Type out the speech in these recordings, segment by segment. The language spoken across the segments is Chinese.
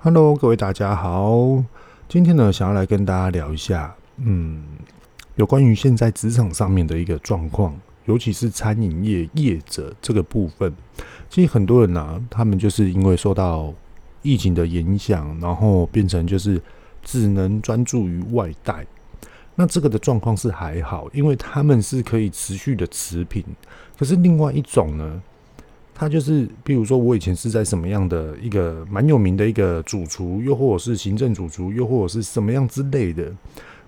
Hello，各位大家好。今天呢，想要来跟大家聊一下，嗯，有关于现在职场上面的一个状况，尤其是餐饮业业者这个部分。其实很多人呢、他们就是因为受到疫情的影响，然后变成就是只能专注于外带。那这个的状况是还好，因为他们是可以持续的持平。可是另外一种呢？他就是，比如说，我以前是在什么样的一个蛮有名的一个主厨，又或者是行政主厨，又或者是什么样之类的。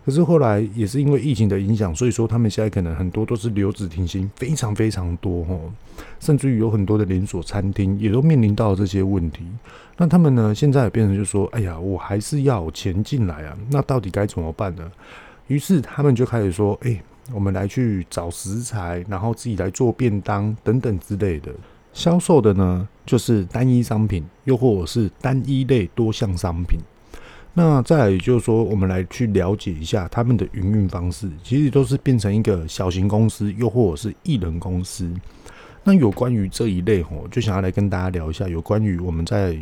可是后来也是因为疫情的影响，所以说他们现在可能很多都是留职停薪，非常非常多哦，甚至于有很多的连锁餐厅也都面临到这些问题。那他们呢，现在也变成就说，哎呀，我还是要钱进来啊，那到底该怎么办呢？于是他们就开始说，哎，我们来去找食材，然后自己来做便当等等之类的。销售的呢，就是单一商品，又或者是单一类多项商品。那再来，也就是说，我们来去了解一下他们的营运方式，其实都是变成一个小型公司，又或者是艺人公司。那有关于这一类吼，就想要来跟大家聊一下，有关于我们在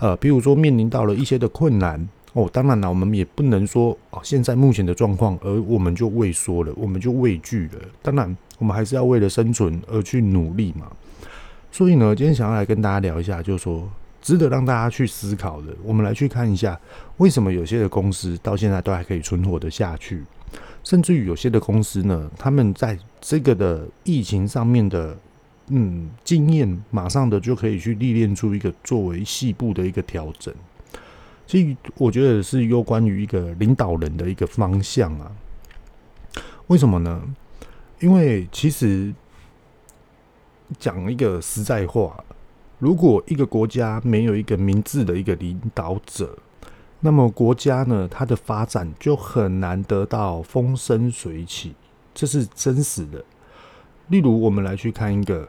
呃，比如说面临到了一些的困难哦。当然了，我们也不能说哦，现在目前的状况，而我们就畏缩了，我们就畏惧了。当然，我们还是要为了生存而去努力嘛。所以呢，今天想要来跟大家聊一下，就是说值得让大家去思考的。我们来去看一下，为什么有些的公司到现在都还可以存活得下去，甚至于有些的公司呢，他们在这个的疫情上面的嗯经验，马上的就可以去历练出一个作为细部的一个调整。其实我觉得是有关于一个领导人的一个方向啊。为什么呢？因为其实。讲一个实在话，如果一个国家没有一个明智的一个领导者，那么国家呢，它的发展就很难得到风生水起，这是真实的。例如，我们来去看一个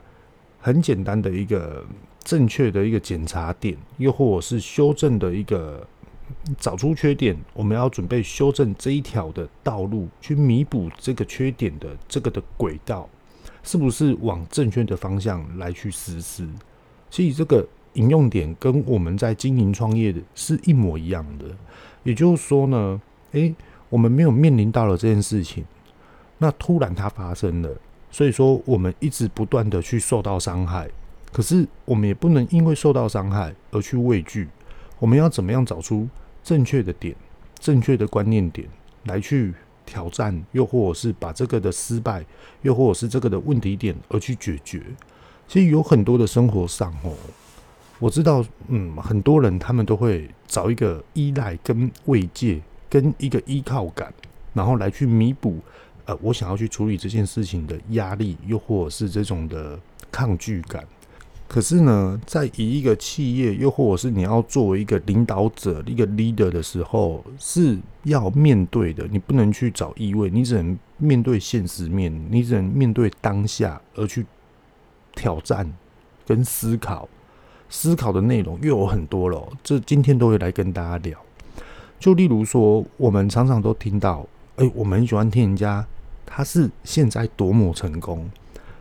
很简单的一个正确的一个检查点，又或者是修正的一个找出缺点，我们要准备修正这一条的道路，去弥补这个缺点的这个的轨道。是不是往正确的方向来去实施？其实这个引用点跟我们在经营创业的是一模一样的。也就是说呢，诶，我们没有面临到了这件事情，那突然它发生了，所以说我们一直不断的去受到伤害。可是我们也不能因为受到伤害而去畏惧。我们要怎么样找出正确的点、正确的观念点来去？挑战，又或者是把这个的失败，又或者是这个的问题点而去解决。其实有很多的生活上哦，我知道，嗯，很多人他们都会找一个依赖跟慰藉，跟一个依靠感，然后来去弥补，呃，我想要去处理这件事情的压力，又或者是这种的抗拒感。可是呢，在以一个企业，又或者是你要作为一个领导者、一个 leader 的时候，是要面对的。你不能去找意味，你只能面对现实面，你只能面对当下，而去挑战跟思考。思考的内容又有很多了，这今天都会来跟大家聊。就例如说，我们常常都听到，哎，我们很喜欢听人家他是现在多么成功，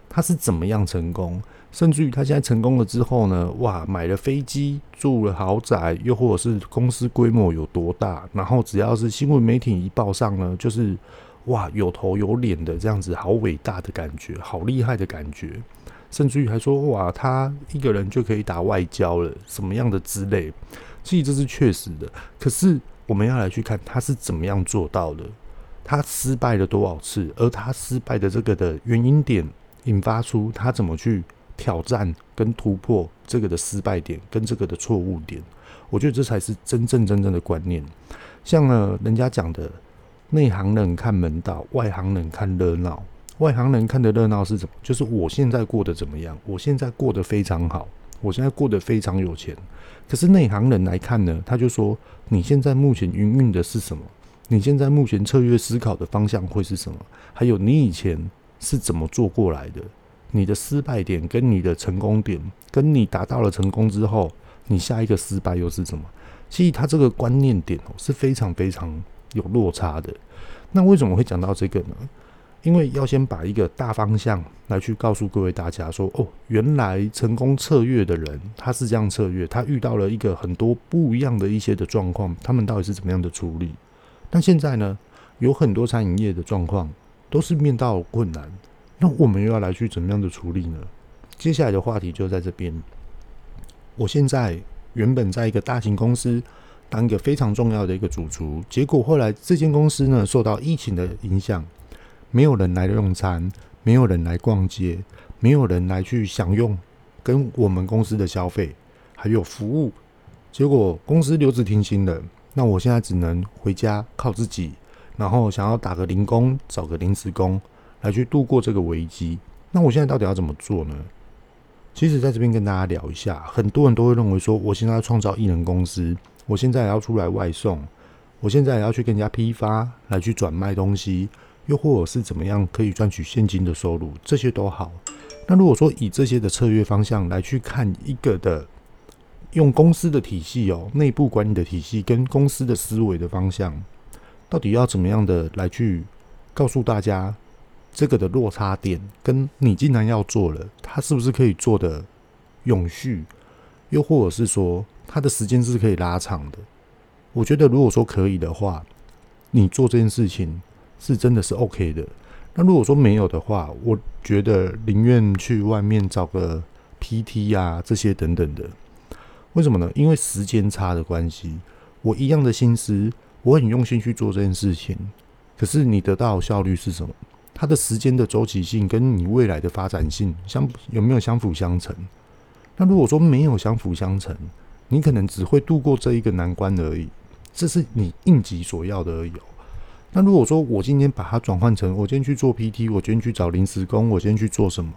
他是怎么样成功。甚至于他现在成功了之后呢，哇，买了飞机，住了豪宅，又或者是公司规模有多大，然后只要是新闻媒体一报上呢，就是哇，有头有脸的这样子，好伟大的感觉，好厉害的感觉。甚至于还说哇，他一个人就可以打外交了，什么样的之类。其实这是确实的，可是我们要来去看他是怎么样做到的，他失败了多少次，而他失败的这个的原因点，引发出他怎么去。挑战跟突破这个的失败点跟这个的错误点，我觉得这才是真正真正的观念。像呢，人家讲的，内行人看门道，外行人看热闹。外行人看的热闹是什么？就是我现在过得怎么样？我现在过得非常好，我现在过得非常有钱。可是内行人来看呢，他就说：你现在目前营运的是什么？你现在目前策略思考的方向会是什么？还有你以前是怎么做过来的？你的失败点跟你的成功点，跟你达到了成功之后，你下一个失败又是什么？其实他这个观念点哦是非常非常有落差的。那为什么会讲到这个呢？因为要先把一个大方向来去告诉各位大家说，哦，原来成功策略的人他是这样策略，他遇到了一个很多不一样的一些的状况，他们到底是怎么样的处理？但现在呢，有很多餐饮业的状况都是面到困难，那我们又要来去怎么样的处理呢？接下来的话题就在这边。我现在原本在一个大型公司当一个非常重要的一个主厨，结果后来这间公司呢受到疫情的影响。没有人来用餐，没有人来逛街，没有人来去享用跟我们公司的消费，还有服务。结果公司留职停薪了，那我现在只能回家靠自己，然后想要打个零工，找个临时工来去度过这个危机。那我现在到底要怎么做呢？其实在这边跟大家聊一下，很多人都会认为说，我现在要创造艺人公司，我现在也要出来外送，我现在也要去跟人家批发来去转卖东西。又或者是怎么样可以赚取现金的收入，这些都好。那如果说以这些的策略方向来去看一个的，用公司的体系哦，内部管理的体系跟公司的思维的方向，到底要怎么样的来去告诉大家这个的落差点，跟你既然要做了，它是不是可以做的永续？又或者是说它的时间是可以拉长的？我觉得如果说可以的话，你做这件事情。是真的是 OK 的。那如果说没有的话，我觉得宁愿去外面找个 PT 啊，这些等等的。为什么呢？因为时间差的关系。我一样的心思，我很用心去做这件事情。可是你得到效率是什么？它的时间的周期性跟你未来的发展性相有没有相辅相成？那如果说没有相辅相成，你可能只会度过这一个难关而已。这是你应急所要的而已。那如果说我今天把它转换成我今天去做 PT，我今天去找临时工，我今天去做什么？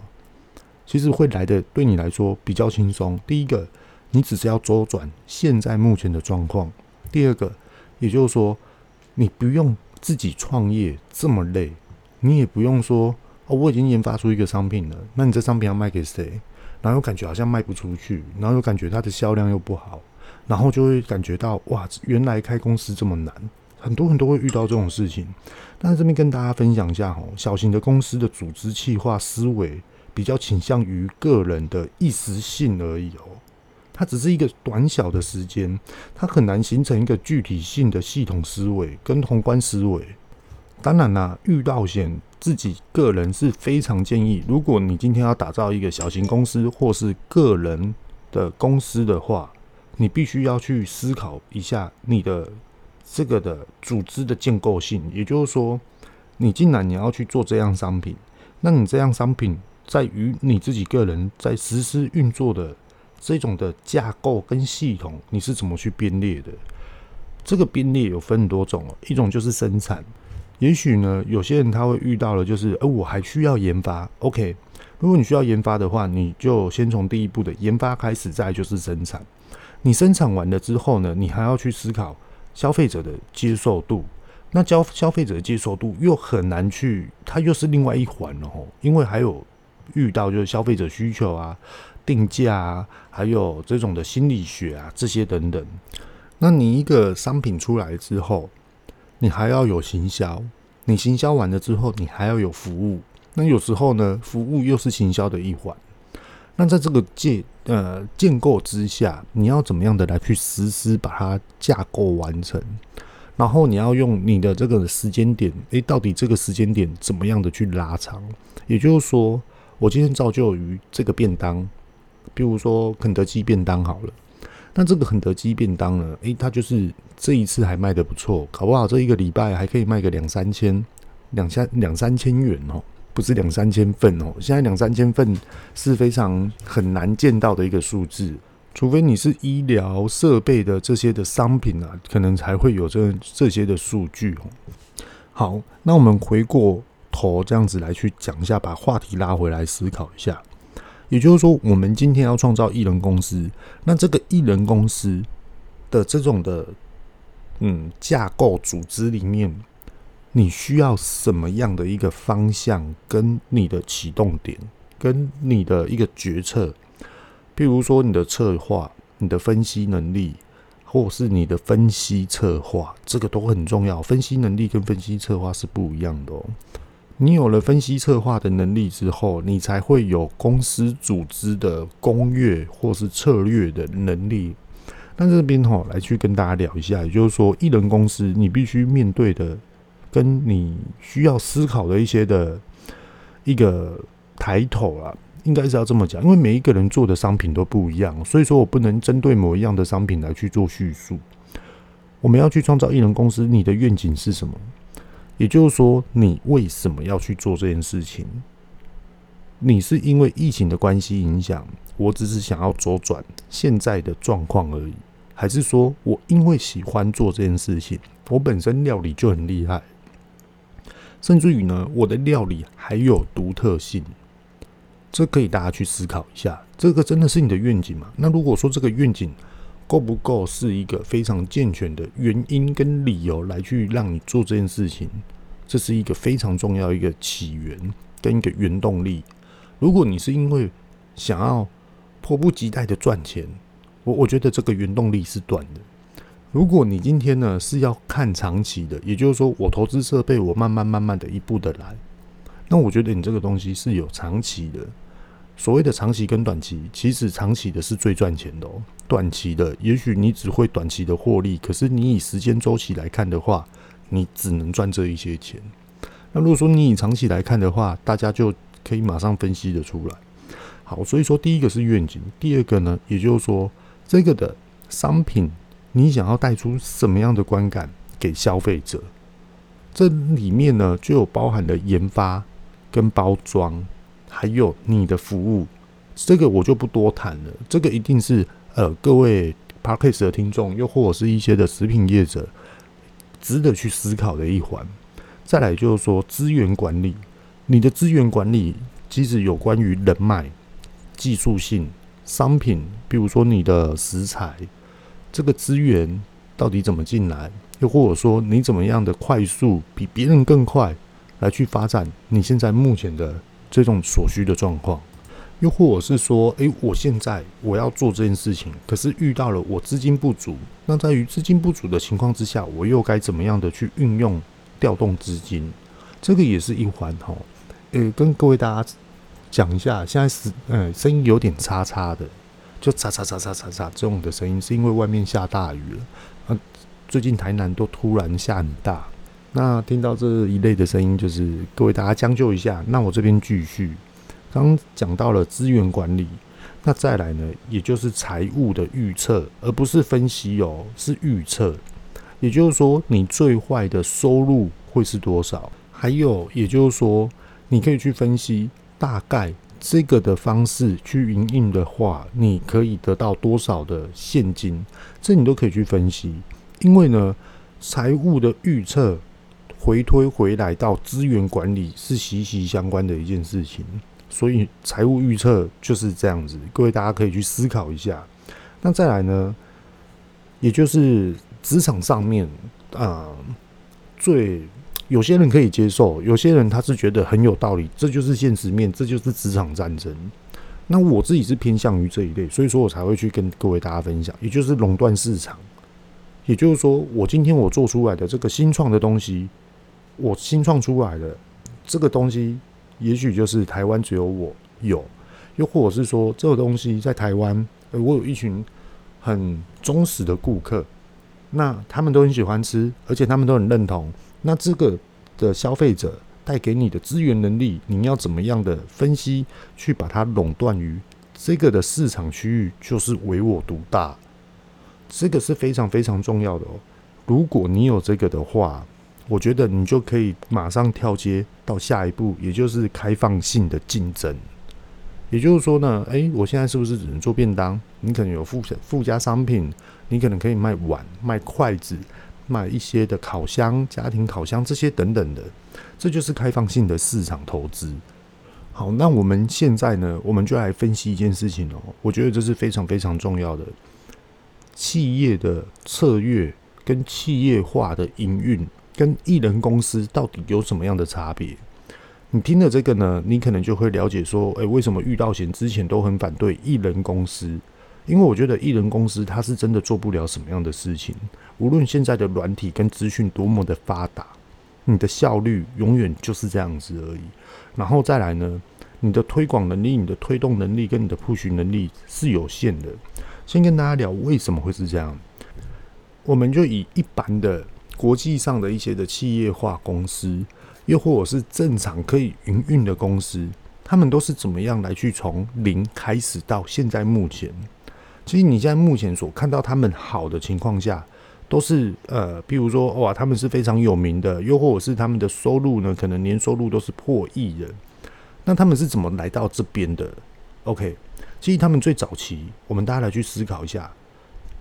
其实会来的对你来说比较轻松。第一个，你只是要周转现在目前的状况；第二个，也就是说，你不用自己创业这么累，你也不用说哦，我已经研发出一个商品了，那你这商品要卖给谁？然后又感觉好像卖不出去，然后又感觉它的销量又不好，然后就会感觉到哇，原来开公司这么难。很多人都会遇到这种事情，那这边跟大家分享一下哈，小型的公司的组织企划思维比较倾向于个人的一时性而已哦，它只是一个短小的时间，它很难形成一个具体性的系统思维跟宏观思维。当然啦，遇到险自己个人是非常建议，如果你今天要打造一个小型公司或是个人的公司的话，你必须要去思考一下你的。这个的组织的建构性，也就是说，你既然你要去做这样商品，那你这样商品在于你自己个人在实施运作的这种的架构跟系统，你是怎么去编列的？这个编列有分很多种哦，一种就是生产，也许呢，有些人他会遇到了，就是，呃，我还需要研发。OK，如果你需要研发的话，你就先从第一步的研发开始，再就是生产。你生产完了之后呢，你还要去思考。消费者的接受度，那交消费者的接受度又很难去，它又是另外一环哦。因为还有遇到就是消费者需求啊、定价啊，还有这种的心理学啊这些等等。那你一个商品出来之后，你还要有行销，你行销完了之后，你还要有服务。那有时候呢，服务又是行销的一环。那在这个建呃建构之下，你要怎么样的来去实施把它架构完成？然后你要用你的这个时间点，诶，到底这个时间点怎么样的去拉长？也就是说，我今天造就于这个便当，比如说肯德基便当好了，那这个肯德基便当呢，诶，它就是这一次还卖的不错，搞不好这一个礼拜还可以卖个两三千、两千两三千元哦。不是两三千份哦，现在两三千份是非常很难见到的一个数字，除非你是医疗设备的这些的商品啊，可能才会有这这些的数据哦。好，那我们回过头这样子来去讲一下，把话题拉回来思考一下，也就是说，我们今天要创造艺人公司，那这个艺人公司的这种的嗯架构组织里面。你需要什么样的一个方向，跟你的启动点，跟你的一个决策，譬如说你的策划、你的分析能力，或是你的分析策划，这个都很重要。分析能力跟分析策划是不一样的哦。你有了分析策划的能力之后，你才会有公司组织的攻略或是策略的能力。那这边哈，来去跟大家聊一下，也就是说，艺人公司你必须面对的，跟你需要思考的一些的一个抬头啊，应该是要这么讲，因为每一个人做的商品都不一样，所以说我不能针对某一样的商品来去做叙述。我们要去创造艺人公司，你的愿景是什么？也就是说，你为什么要去做这件事情？你是因为疫情的关系影响，我只是想要周转现在的状况而已，还是说我因为喜欢做这件事情，我本身料理就很厉害，甚至于呢，我的料理还有独特性，这可以大家去思考一下。这个真的是你的愿景吗？那如果说这个愿景，够不够是一个非常健全的原因跟理由来去让你做这件事情，这是一个非常重要一个起源跟一个原动力。如果你是因为想要迫不及待的赚钱，我我觉得这个原动力是短的。如果你今天呢是要看长期的，也就是说我投资设备，我慢慢慢慢的一步的来，那我觉得你这个东西是有长期的。所谓的长期跟短期，其实长期的是最赚钱的哦。短期的，也许你只会短期的获利，可是你以时间周期来看的话，你只能赚这一些钱。那如果说你以长期来看的话，大家就可以马上分析得出来。好，所以说第一个是愿景，第二个呢，也就是说这个的商品，你想要带出什么样的观感给消费者？这里面呢，就有包含了研发跟包装。还有你的服务，这个我就不多谈了。这个一定是呃各位 Podcast 的听众，又或者是一些的食品业者，值得去思考的一环。再来就是说资源管理，你的资源管理其实有关于人脉、技术性、商品，比如说你的食材，这个资源到底怎么进来，又或者说你怎么样的快速比别人更快来去发展你现在目前的。这种所需的状况，又或者是说，诶，我现在我要做这件事情，可是遇到了我资金不足。那在于资金不足的情况之下，我又该怎么样的去运用调动资金？这个也是一环哈。呃，跟各位大家讲一下，现在是呃声音有点叉叉的，就叉叉叉叉叉叉这种的声音，是因为外面下大雨了。啊，最近台南都突然下很大。那听到这一类的声音，就是各位大家将就一下。那我这边继续，刚讲到了资源管理，那再来呢，也就是财务的预测，而不是分析哦，是预测。也就是说，你最坏的收入会是多少？还有，也就是说，你可以去分析大概这个的方式去营运的话，你可以得到多少的现金？这你都可以去分析，因为呢，财务的预测。回推回来到资源管理是息息相关的一件事情，所以财务预测就是这样子。各位大家可以去思考一下。那再来呢，也就是职场上面啊、最有些人可以接受，有些人他是觉得很有道理，这就是现实面，这就是职场战争。那我自己是偏向于这一类，所以说我才会去跟各位大家分享，也就是垄断市场。也就是说，我今天我做出来的这个新创的东西。我新创出来的这个东西，也许就是台湾只有我有，又或者是说这个东西在台湾，我有一群很忠实的顾客，那他们都很喜欢吃，而且他们都很认同。那这个的消费者带给你的资源能力，你要怎么样的分析，去把它垄断于这个的市场区域，就是唯我独大。这个是非常非常重要的哦。如果你有这个的话，我觉得你就可以马上跳接到下一步，也就是开放性的竞争。也就是说呢，诶，我现在是不是只能做便当？你可能有附附加商品，你可能可以卖碗、卖筷子、卖一些的烤箱、家庭烤箱这些等等的，这就是开放性的市场投资。好，那我们现在呢，我们就来分析一件事情哦。我觉得这是非常非常重要的，企业的策略跟企业化的营运。跟艺人公司到底有什么样的差别？你听了这个呢，你可能就会了解说，诶，为什么遇到贤之前都很反对艺人公司？因为我觉得艺人公司它是真的做不了什么样的事情。无论现在的软体跟资讯多么的发达，你的效率永远就是这样子而已。然后再来呢，你的推广能力、你的推动能力跟你的 push 能力是有限的。先跟大家聊为什么会是这样，我们就以一般的国际上的一些的企业化公司，又或者是正常可以营运的公司，他们都是怎么样来去从零开始到现在目前。其实你现在目前所看到他们好的情况下，都是呃，比如说哇，他们是非常有名的，又或者是他们的收入呢，可能年收入都是破亿的。那他们是怎么来到这边的？OK。其实他们最早期，我们大家来去思考一下，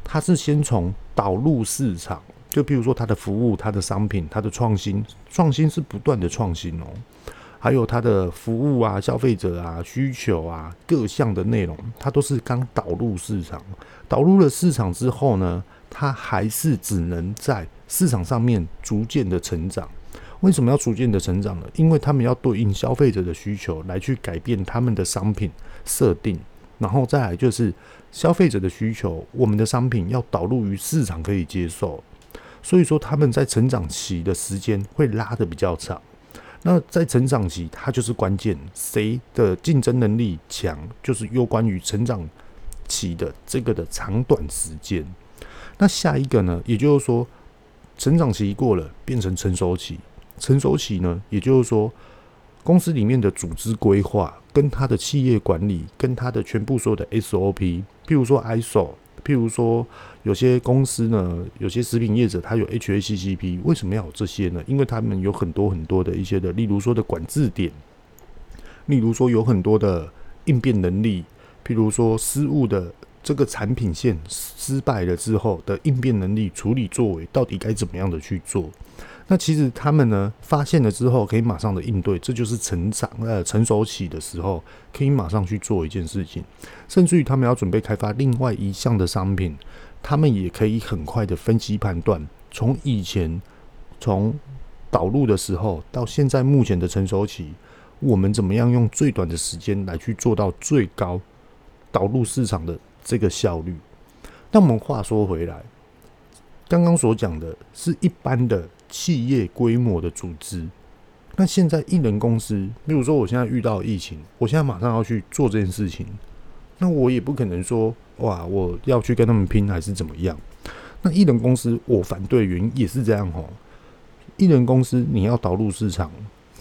他是先从导入市场，就比如说它的服务、它的商品、它的创新，创新是不断的创新哦，还有它的服务啊、消费者啊、需求啊各项的内容，它都是刚导入市场。导入了市场之后呢，它还是只能在市场上面逐渐的成长。为什么要逐渐的成长呢？因为他们要对应消费者的需求来去改变他们的商品设定。然后再来就是消费者的需求，我们的商品要导入于市场可以接受，所以说他们在成长期的时间会拉得比较长。那在成长期，它就是关键，谁的竞争能力强，就是有关于成长期的这个的长短时间。那下一个呢，也就是说，成长期过了，变成成熟期，成熟期呢，也就是说。公司里面的组织规划，跟他的企业管理，跟他的全部所有的 SOP，譬如说 ISO，譬如说有些公司呢，有些食品业者他有 HACCP，为什么要有这些呢？因为他们有很多很多的一些的，例如说的管制点，例如说有很多的应变能力，譬如说失误的这个产品线失败了之后的应变能力、处理作为，到底该怎么样的去做？那其实他们呢，发现了之后可以马上的应对，这就是成长呃成熟期的时候，可以马上去做一件事情，甚至于他们要准备开发另外一项的商品，他们也可以很快的分析判断，从以前从导入的时候到现在目前的成熟期，我们怎么样用最短的时间来去做到最高导入市场的这个效率？那我们话说回来，刚刚所讲的是一般的。企业规模的组织，那现在一人公司，比如说我现在遇到疫情，我现在马上要去做这件事情，那我也不可能说哇，我要去跟他们拼还是怎么样？那一人公司我反对原因也是这样吼，一人公司你要导入市场，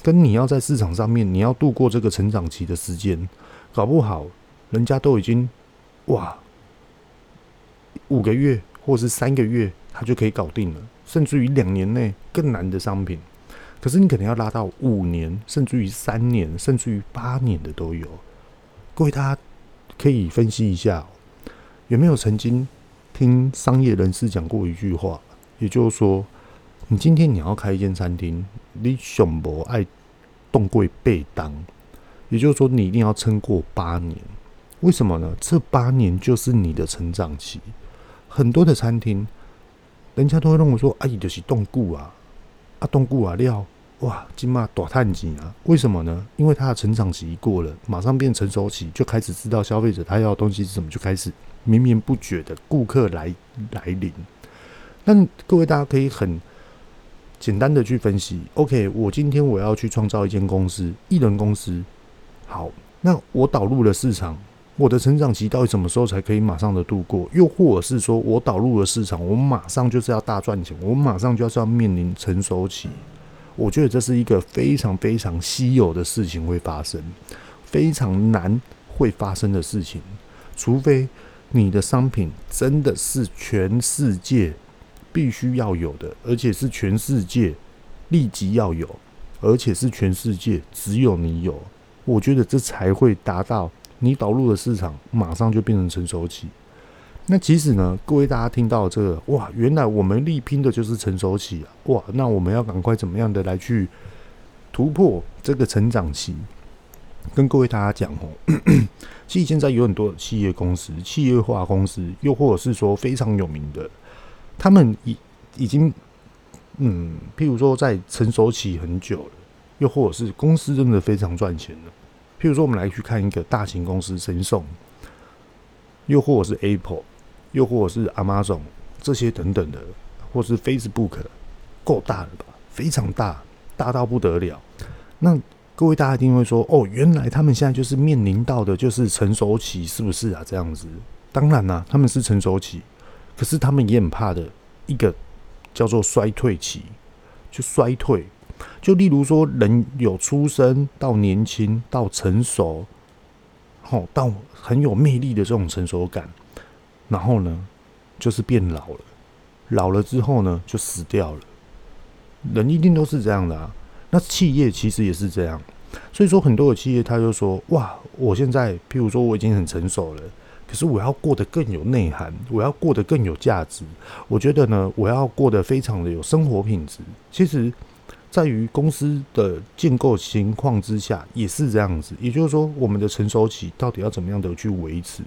跟你要在市场上面你要度过这个成长期的时间，搞不好人家都已经哇五个月或是三个月，他就可以搞定了。甚至于两年内更难的商品，可是你可能要拉到五年，甚至于三年，甚至于八年的都有。各位大家可以分析一下，有没有曾经听商业人士讲过一句话，也就是说，你今天你要开一间餐厅，你想不爱动柜被当，也就是说，你一定要撑过八年。为什么呢？这八年就是你的成长期。很多的餐厅。人家都会认为说，阿、啊、姨就是冻固啊，啊冻固啊料，哇，金马大叹钱啊？为什么呢？因为他的成长期一过了，马上变成熟期，就开始知道消费者他要的东西是什么，就开始绵绵不绝的顾客来来临。那各位大家可以很简单的去分析，OK，我今天我要去创造一间公司，一人公司，好，那我导入了市场。我的成长期到底什么时候才可以马上的度过？又或者是说我导入了市场，我马上就是要大赚钱，我马上就是要面临成熟期。我觉得这是一个非常非常稀有的事情会发生，非常难会发生的事情，除非你的商品真的是全世界必须要有的，而且是全世界立即要有，而且是全世界只有你有。我觉得这才会达到。你导入的市场马上就变成成熟期，那其实呢，各位大家听到这个哇，原来我们力拼的就是成熟期啊！哇，那我们要赶快怎么样的来去突破这个成长期？跟各位大家讲哦，其实现在有很多企业公司、企业化公司，又或者是说非常有名的，他们已已经嗯，譬如说在成熟期很久了，又或者是公司真的非常赚钱了。譬如说，我们来去看一个大型公司，神送，又或者是 Apple，又或者是 Amazon 这些等等的，或是 Facebook，够大了吧？非常大。大到不得了。那各位大家一定会说，哦，原来他们现在就是面临到的就是成熟期，是不是啊？这样子，当然啦、他们是成熟期，可是他们也很怕的一个叫做衰退期，就衰退。就例如说，人有出生到年轻到成熟，好到很有魅力的这种成熟感，然后呢，就是变老了，老了之后呢，就死掉了。人一定都是这样的啊。那企业其实也是这样，所以说很多的企业他就说：哇，我现在譬如说我已经很成熟了，可是我要过得更有内涵，我要过得更有价值。我觉得呢，我要过得非常的有生活品质。其实。在于公司的建构情况之下，也是这样子。也就是说，我们的成熟期到底要怎么样的去维持？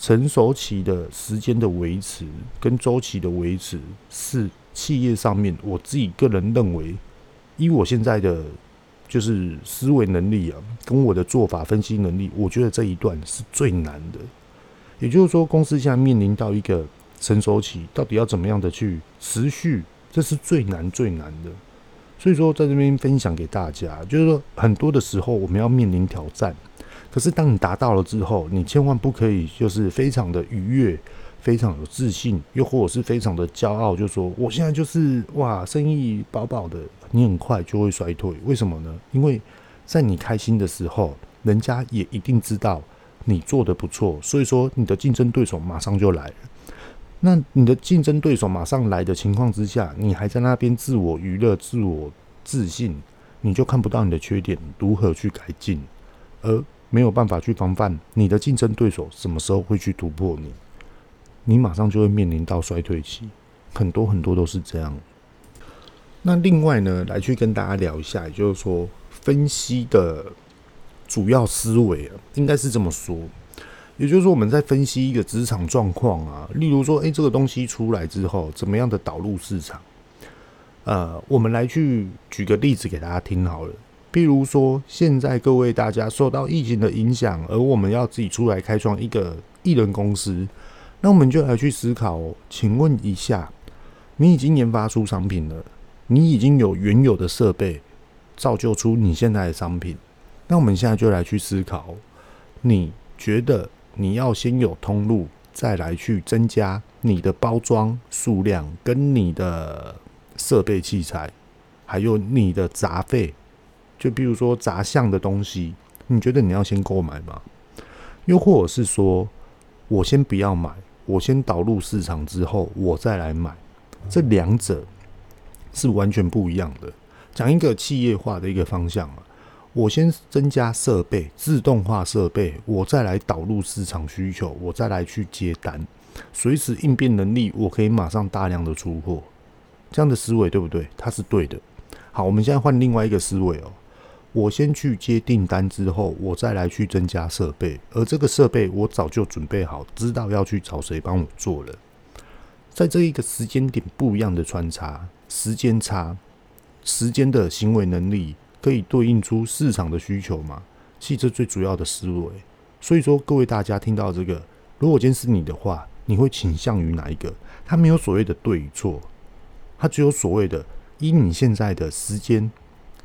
成熟期的时间的维持跟周期的维持，是企业上面我自己个人认为，以我现在的就是思维能力啊，跟我的做法分析能力，我觉得这一段是最难的。也就是说，公司现在面临到一个成熟期，到底要怎么样的去持续？这是最难最难的。所以说，在这边分享给大家，就是说，很多的时候我们要面临挑战，可是当你达到了之后，你千万不可以就是非常的愉悦，非常有自信，又或者是非常的骄傲，就说我现在就是哇，生意饱饱的，你很快就会衰退。为什么呢？因为在你开心的时候，人家也一定知道你做得不错，所以说你的竞争对手马上就来了。那你的竞争对手马上来的情况之下，你还在那边自我娱乐、自我自信，你就看不到你的缺点如何去改进，而没有办法去防范你的竞争对手什么时候会去突破你，你马上就会面临到衰退期，很多很多都是这样。那另外呢，来去跟大家聊一下，也就是说分析的主要思维啊，应该是这么说。也就是说，我们在分析一个职场状况啊，例如说，诶，这个东西出来之后，怎么样的导入市场？呃，我们来去举个例子给大家听好了。譬如说，现在各位大家受到疫情的影响，而我们要自己出来开创一个艺人公司，那我们就来去思考，请问一下，你已经研发出商品了，你已经有原有的设备，造就出你现在的商品，那我们现在就来去思考，你觉得？你要先有通路，再来去增加你的包装数量，跟你的设备器材，还有你的杂费。就比如说杂项的东西，你觉得你要先购买吗？又或者是说，我先不要买，我先导入市场之后，我再来买。这两者是完全不一样的。讲一个企业化的一个方向啊。我先增加设备，自动化设备，我再来导入市场需求，我再来去接单，随时应变能力，我可以马上大量的出货，这样的思维对不对？它是对的。好，我们现在换另外一个思维哦，我先去接订单之后，我再来去增加设备，而这个设备我早就准备好，知道要去找谁帮我做了，在这一个时间点不一样的穿插，时间差，时间的行为能力。可以对应出市场的需求吗？汽车最主要的思维。所以说，各位大家听到这个，如果今天是你的话，你会倾向于哪一个？它没有所谓的对与错，它只有所谓的依你现在的时间，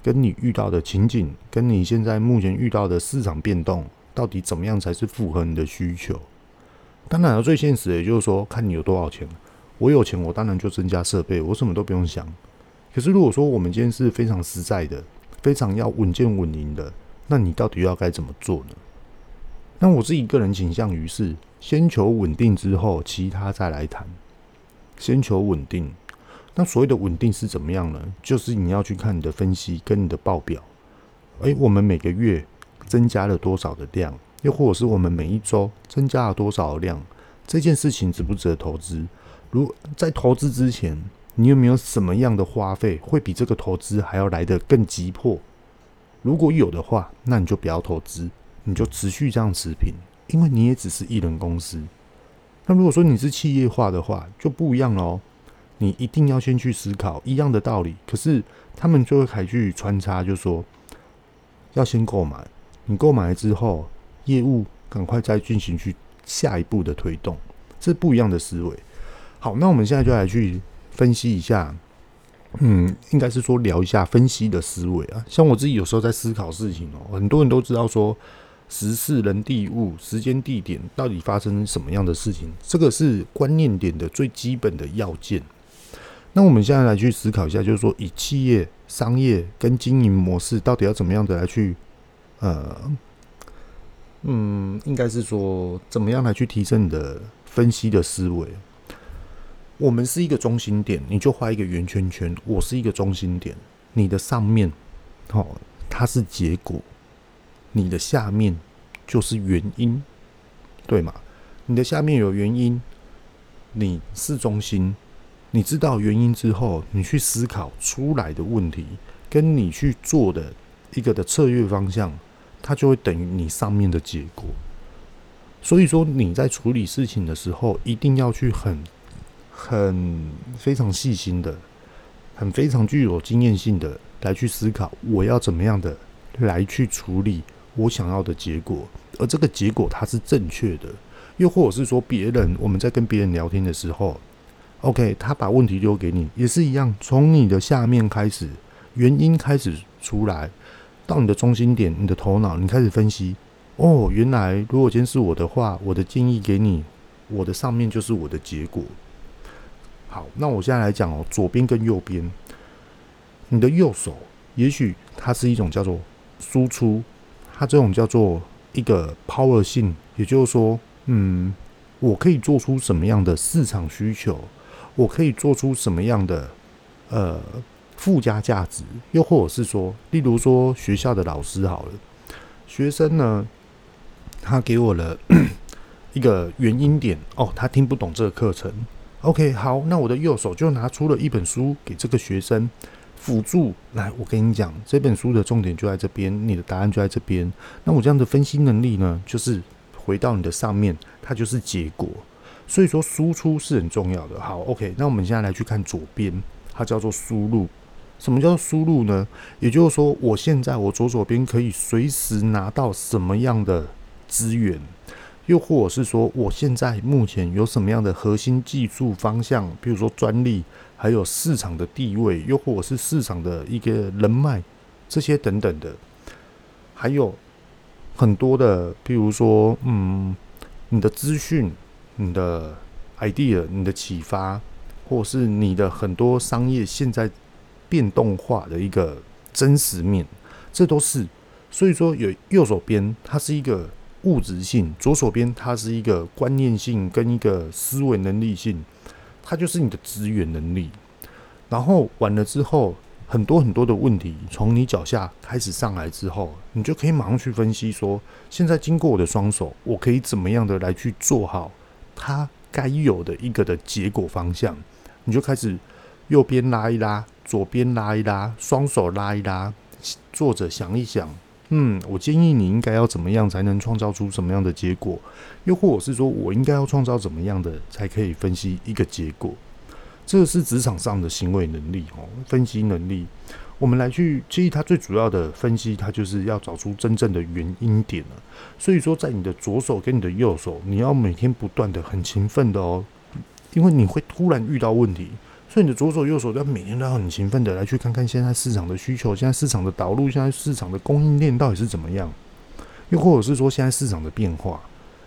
跟你遇到的情景，跟你现在目前遇到的市场变动，到底怎么样才是符合你的需求？当然，最现实的也就是说，看你有多少钱。我有钱，我当然就增加设备，我什么都不用想。可是如果说我们今天是非常实在的。非常要稳健稳赢的，那你到底要该怎么做呢？那我自己个人倾向于是先求稳定之后，其他再来谈。先求稳定，那所谓的稳定是怎么样呢？就是你要去看你的分析跟你的报表。诶，我们每个月增加了多少的量，又或者是我们每一周增加了多少的量，这件事情值不值得投资？如在投资之前。你有没有什么样的花费会比这个投资还要来得更急迫？如果有的话，那你就不要投资，你就持续这样持平，因为你也只是一人公司。那如果说你是企业化的话，就不一样喽。你一定要先去思考一样的道理，可是他们就会还去穿插，就说要先购买，你购买了之后，业务赶快再进行去下一步的推动，这是不一样的思维。好，那我们现在就来去。分析一下嗯，应该是说聊一下分析的思维啊。像我自己有时候在思考事情哦，很多人都知道说时事人地物、时间地点到底发生什么样的事情，这个是观念点的最基本的要件。那我们现在来去思考一下，就是说以企业、商业跟经营模式到底要怎么样的来去，呃，嗯，应该是说怎么样来去提升你的分析的思维。我们是一个中心点，你就画一个圆圈圈。我是一个中心点，你的上面，哦，它是结果，你的下面就是原因，对吗？你的下面有原因，你是中心，你知道原因之后，你去思考出来的问题，跟你去做的一个的策略方向，它就会等于你上面的结果。所以说，你在处理事情的时候，一定要去很。很非常细心的，很非常具有经验性的来去思考，我要怎么样的来去处理我想要的结果，而这个结果它是正确的，又或者是说别人我们在跟别人聊天的时候，OK，他把问题丢给你，也是一样，从你的下面开始，原因开始出来，到你的中心点，你的头脑，你开始分析，哦，原来如果今天是我的话，我的建议给你，我的上面就是我的结果。好，那我现在来讲哦，左边跟右边，你的右手也许它是一种叫做输出，它这种叫做一个 power 性，也就是说，嗯，我可以做出什么样的市场需求，我可以做出什么样的呃附加价值，又或者是说，例如说学校的老师好了，学生呢，他给我了 一个原因点哦，他听不懂这个课程。OK，好，那我的右手就拿出了一本书给这个学生辅助。来，我跟你讲，这本书的重点就在这边，你的答案就在这边。那我这样的分析能力呢，就是回到你的上面，它就是结果。所以说，输出是很重要的。好，OK，那我们现在来去看左边，它叫做输入。什么叫做输入呢？也就是说，我现在我左手边可以随时拿到什么样的资源。又或者是说，我现在目前有什么样的核心技术方向，比如说专利，还有市场的地位，又或者是市场的一个人脉，这些等等的，还有很多的，比如说，嗯，你的资讯、你的 idea、你的启发，或是你的很多商业现在变动化的一个真实面，这都是。所以说，有右手边，它是一个。物质性，左手边它是一个观念性跟一个思维能力性，它就是你的资源能力。然后完了之后，很多很多的问题从你脚下开始上来之后，你就可以马上去分析说，现在经过我的双手，我可以怎么样的来去做好它该有的一个的结果方向。你就开始右边拉一拉，左边拉一拉，双手拉一拉，坐着想一想。嗯，我建议你应该要怎么样才能创造出什么样的结果？又或者是说我应该要创造怎么样的才可以分析一个结果？这是职场上的行为能力哦，分析能力。我们来去，其实它最主要的分析，它就是要找出真正的原因点了。所以说，在你的左手跟你的右手，你要每天不断的很勤奋的哦，因为你会突然遇到问题。所以你的左手右手都要每天都要很勤奋的来去看看现在市场的需求，现在市场的导入，现在市场的供应链到底是怎么样？又或者是说现在市场的变化，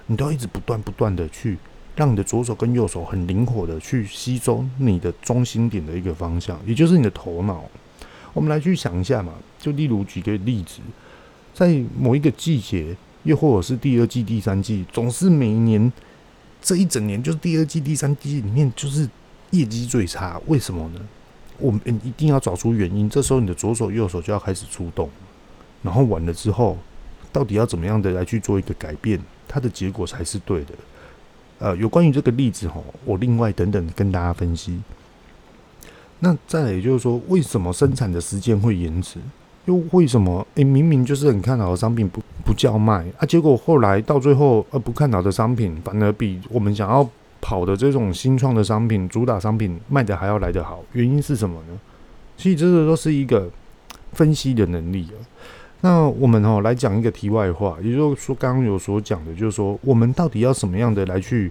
你都要一直不断不断的去让你的左手跟右手很灵活的去吸收你的中心点的一个方向，也就是你的头脑。我们来去想一下嘛，就例如举个例子，在某一个季节，又或者是第二季、第三季，总是每一年这一整年就是第二季、第三季里面就是。业绩最差，为什么呢？我们一定要找出原因。这时候你的左手、右手就要开始出动，然后完了之后，到底要怎么样的来去做一个改变，它的结果才是对的。呃，有关于这个例子哈，我另外等等跟大家分析。那再来也就是说，为什么生产的时间会延迟？又为什么？诶，明明就是很看好的商品不不叫卖啊，结果后来到最后，呃，不看好的商品反而比我们想要。跑的这种新创的商品，主打商品卖的还要来得好，原因是什么呢？其实这个都是一个分析的能力啊。那我们哦来讲一个题外话，也就是说刚刚有所讲的，就是说我们到底要什么样的来去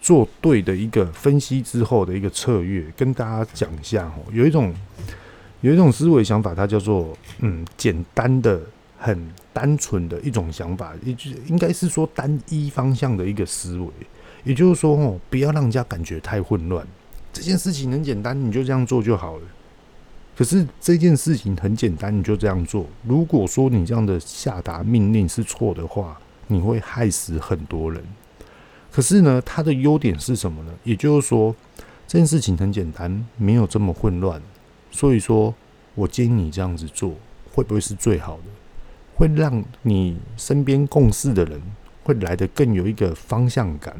做对的一个分析之后的一个策略，跟大家讲一下哦。有一种有一种思维想法，它叫做嗯简单的、很单纯的一种想法，也就应该是说单一方向的一个思维。也就是说，哦，不要让人家感觉太混乱。这件事情很简单，你就这样做就好了。可是这件事情很简单，你就这样做。如果说你这样的下达命令是错的话，你会害死很多人。可是呢，它的优点是什么呢？也就是说，这件事情很简单，没有这么混乱。所以说，我建议你这样子做，会不会是最好的？会让你身边共事的人会来得更有一个方向感、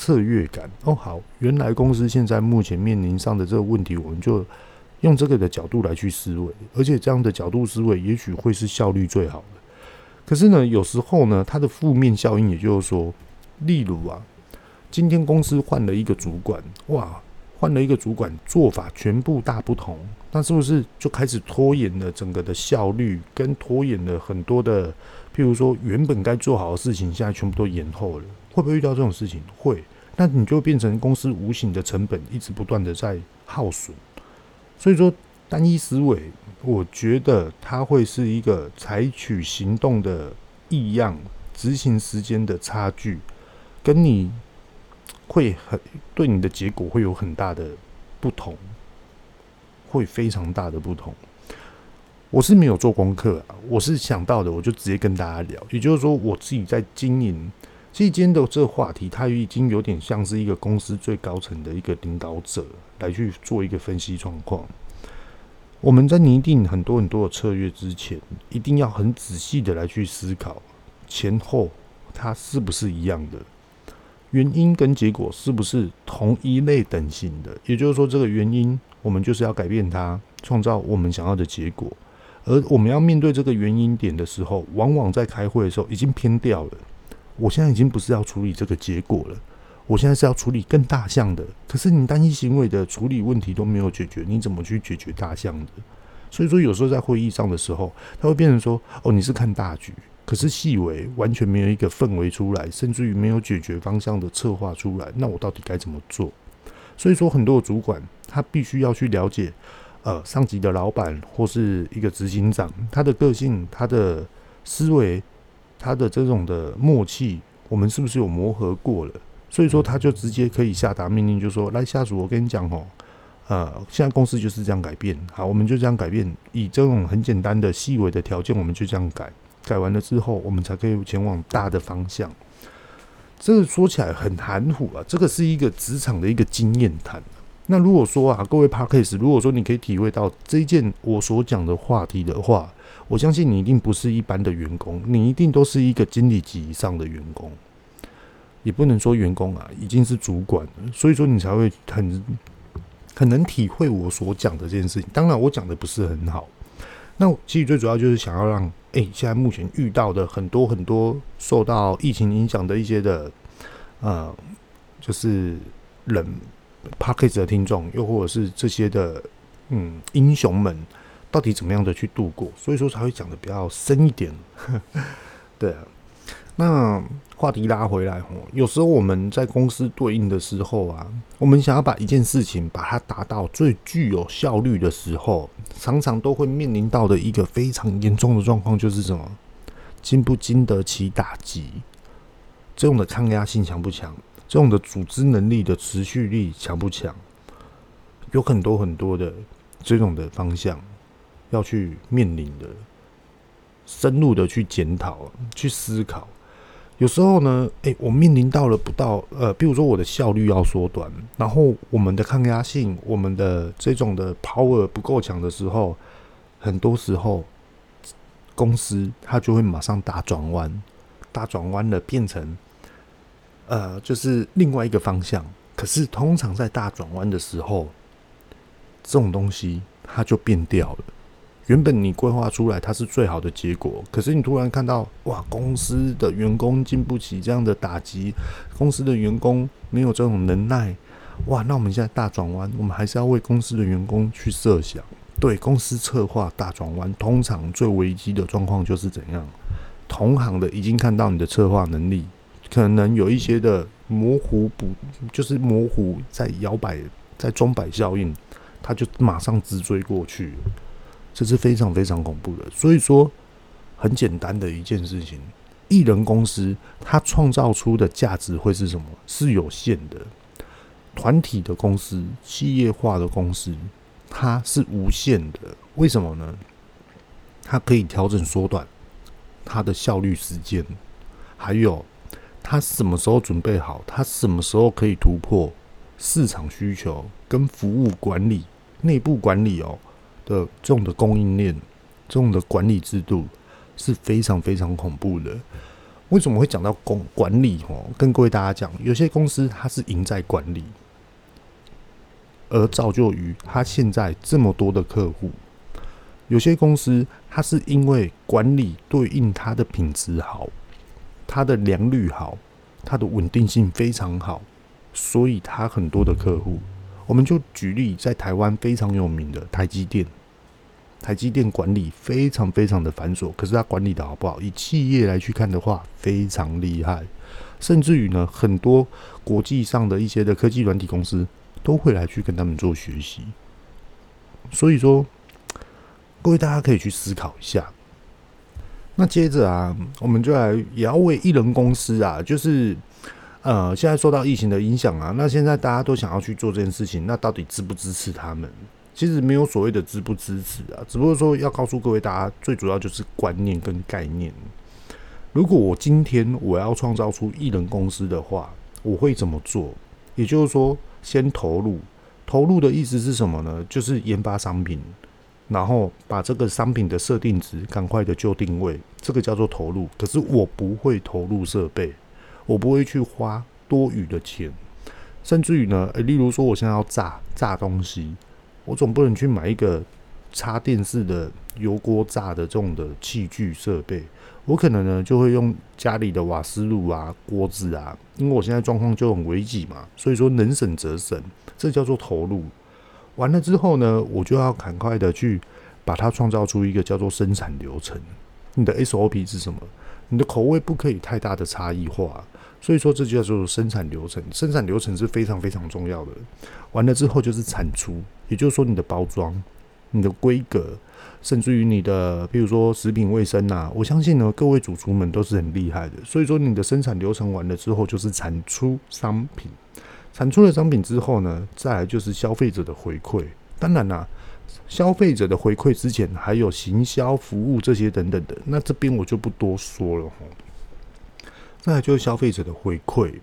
策略感。哦，好，原来公司现在目前面临上的这个问题，我们就用这个的角度来去思维，而且这样的角度思维，也许会是效率最好的。可是呢，有时候呢，它的负面效应，也就是说，例如啊，今天公司换了一个主管，哇，换了一个主管，做法全部大不同。那是不是就开始拖延了整个的效率，跟拖延了很多的，譬如说原本该做好的事情，现在全部都延后了？会不会遇到这种事情？会。那你就变成公司无形的成本一直不断的在耗损。所以说，单一思维，我觉得它会是一个采取行动的异样，执行时间的差距，跟你会很对你的结果会有很大的不同。会非常大的不同。我是没有做功课啊，我是想到的，我就直接跟大家聊。也就是说，我自己在经营，其实今天的这个话题，它已经有点像是一个公司最高层的一个领导者来去做一个分析状况。我们在拟定很多很多的策略之前，一定要很仔细的来去思考前后它是不是一样的，原因跟结果是不是同一类等型的。也就是说，这个原因。我们就是要改变它，创造我们想要的结果。而我们要面对这个原因点的时候，往往在开会的时候已经偏掉了。我现在已经不是要处理这个结果了，我现在是要处理更大项的。可是你单一行为的处理问题都没有解决，你怎么去解决大项的？所以说，有时候在会议上的时候，他会变成说：哦，你是看大局，可是细微完全没有一个氛围出来，甚至于没有解决方向的策划出来。那我到底该怎么做？所以说，很多的主管他必须要去了解，呃，上级的老板或是一个执行长，他的个性、他的思维、他的这种的默契，我们是不是有磨合过了？所以说，他就直接可以下达命令，就说：“来，下属，我跟你讲哦，呃，现在公司就是这样改变，好，我们就这样改变，以这种很简单的细微的条件，我们就这样改，改完了之后，我们才可以前往大的方向。”这个说起来很含糊啊，这个是一个职场的一个经验谈。那如果说啊，各位 parkas 如果说你可以体会到这一件我所讲的话题的话，我相信你一定不是一般的员工，你一定都是一个经理级以上的员工，也不能说员工啊，已经是主管了，所以说你才会很很能体会我所讲的这件事情。当然，我讲的不是很好。那其实最主要就是想要让，诶、现在目前遇到的很多很多受到疫情影响的一些的，呃，就是人 Podcast 的听众，又或者是这些的，嗯，英雄们，到底怎么样的去度过？所以说才会讲的比较深一点，对啊。那话题拉回来哦，有时候我们在公司对应的时候啊，我们想要把一件事情把它达到最具有效率的时候，常常都会面临到的一个非常严重的状况，就是什么？经不经得起打击？这种的抗压性强不强？这种的组织能力的持续力强不强？有很多很多的这种的方向要去面临的，深入的去检讨、去思考。有时候呢，诶、我面临到了不到呃，比如说我的效率要缩短，然后我们的抗压性、我们的这种的 power 不够强的时候，很多时候公司它就会马上大转弯，大转弯了变成呃，就是另外一个方向。可是通常在大转弯的时候，这种东西它就变掉了。原本你规划出来它是最好的结果，可是你突然看到哇，公司的员工经不起这样的打击，公司的员工没有这种能耐，哇，那我们现在大转弯，我们还是要为公司的员工去设想。对，公司策划大转弯，通常最危机的状况就是怎样？同行的已经看到你的策划能力，可能有一些的模糊不，就是模糊在摇摆，在钟摆效应，他就马上直追过去。这是非常非常恐怖的。所以说，很简单的一件事情，艺人公司它创造出的价值会是什么？是有限的。团体的公司、企业化的公司，它是无限的。为什么呢？它可以调整缩短它的效率时间，还有他什么时候准备好，他什么时候可以突破市场需求跟服务管理、内部管理哦的这种的供应链、这种的管理制度是非常非常恐怖的。为什么会讲到公管理？哦，跟各位大家讲，有些公司它是赢在管理。而造就于他现在这么多的客户，有些公司它是因为管理对应它的品质好，它的良率好，它的稳定性非常好，所以它很多的客户。我们就举例在台湾非常有名的台积电，台积电管理非常非常的繁琐，可是它管理的好不好？以企业来去看的话，非常厉害，甚至于呢，很多国际上的一些的科技软体公司。都会来去跟他们做学习，所以说，各位大家可以去思考一下。那接着啊，我们就来也要为艺人公司啊，就是呃，现在受到疫情的影响啊，那现在大家都想要去做这件事情，那到底支不支持他们？其实没有所谓的支不支持啊，只不过说要告诉各位大家，最主要就是观念跟概念。如果我今天我要创造出艺人公司的话，我会怎么做？也就是说。先投入，投入的意思是什么呢？就是研发商品，然后把这个商品的设定值赶快的就定位，这个叫做投入。可是我不会投入设备，我不会去花多余的钱，甚至于呢，诶，例如说我现在要炸炸东西，我总不能去买一个插电式的油锅炸的这种的器具设备。我可能呢就会用家里的瓦斯炉啊、锅子啊，因为我现在状况就很危急嘛，所以说能省则省，这叫做投入。完了之后呢，我就要赶快的去把它创造出一个叫做生产流程。你的 SOP 是什么？你的口味不可以太大的差异化，所以说这就叫做生产流程。生产流程是非常非常重要的。完了之后就是产出，也就是说你的包装、你的规格。甚至于你的，比如说食品卫生呐，我相信呢，各位主厨们都是很厉害的。所以说，你的生产流程完了之后，就是产出商品。产出了商品之后呢，再来就是消费者的回馈。当然啦，消费者的回馈之前还有行销服务这些等等的，那这边我就不多说了哈。再来就是消费者的回馈，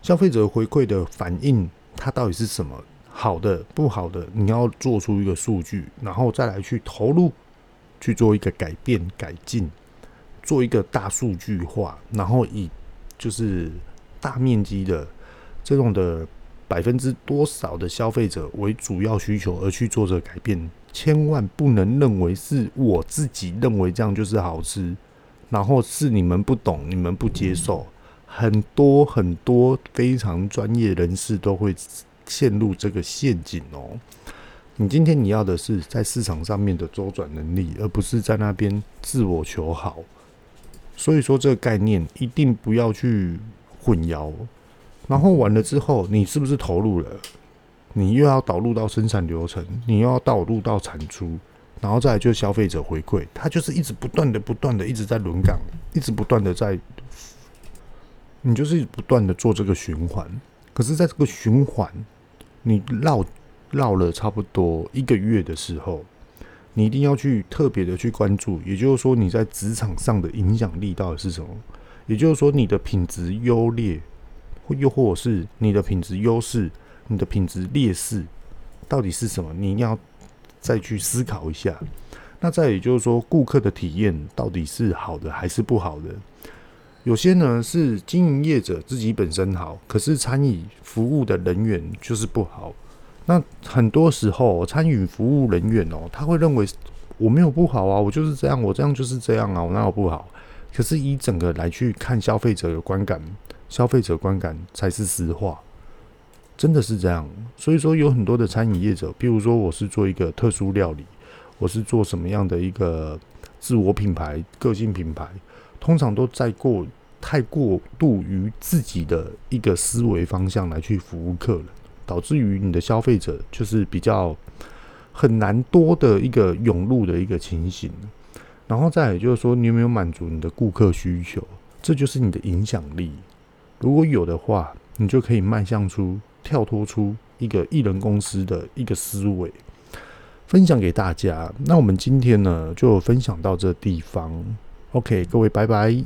消费者回馈的反应，它到底是什么？好的，不好的，你要做出一个数据，然后再来去投入，去做一个改变、改进，做一个大数据化，然后以就是大面积的这种的百分之多少的消费者为主要需求而去做这改变，千万不能认为是我自己认为这样就是好吃，然后是你们不懂、你们不接受，很多很多非常专业人士都会。陷入这个陷阱哦！你今天你要的是在市场上面的周转能力，而不是在那边自我求好。所以说这个概念一定不要去混淆。然后完了之后，你是不是投入了？你又要导入到生产流程，你又要导入到产出，然后再来就是消费者回馈，它就是一直不断的、不断的一直在轮岗，一直不断的在，你就是不断的做这个循环。可是，在这个循环，你绕绕了差不多一个月的时候，你一定要去特别的去关注。也就是说，你在职场上的影响力到底是什么？也就是说，你的品质优劣，又或者是你的品质优势、你的品质劣势，到底是什么？你一定要再去思考一下。那再也就是说，顾客的体验到底是好的还是不好的？有些呢是经营业者自己本身好，可是参与服务的人员就是不好。那很多时候参与服务人员哦，他会认为我没有不好啊，我就是这样，我这样就是这样啊，我哪有不好？可是以整个来去看消费者的观感，消费者观感才是实话，真的是这样。所以说有很多的餐饮业者，比如说我是做一个特殊料理，我是做什么样的一个自我品牌、个性品牌。通常都在过太过度于自己的一个思维方向来去服务客人，导致于你的消费者就是比较很难多的一个涌入的一个情形。然后再也就是说，你有没有满足你的顾客需求？这就是你的影响力。如果有的话，你就可以迈向出跳脱出一个艺人公司的一个思维，分享给大家。那我们今天呢，就分享到这地方。OK，各位，拜拜。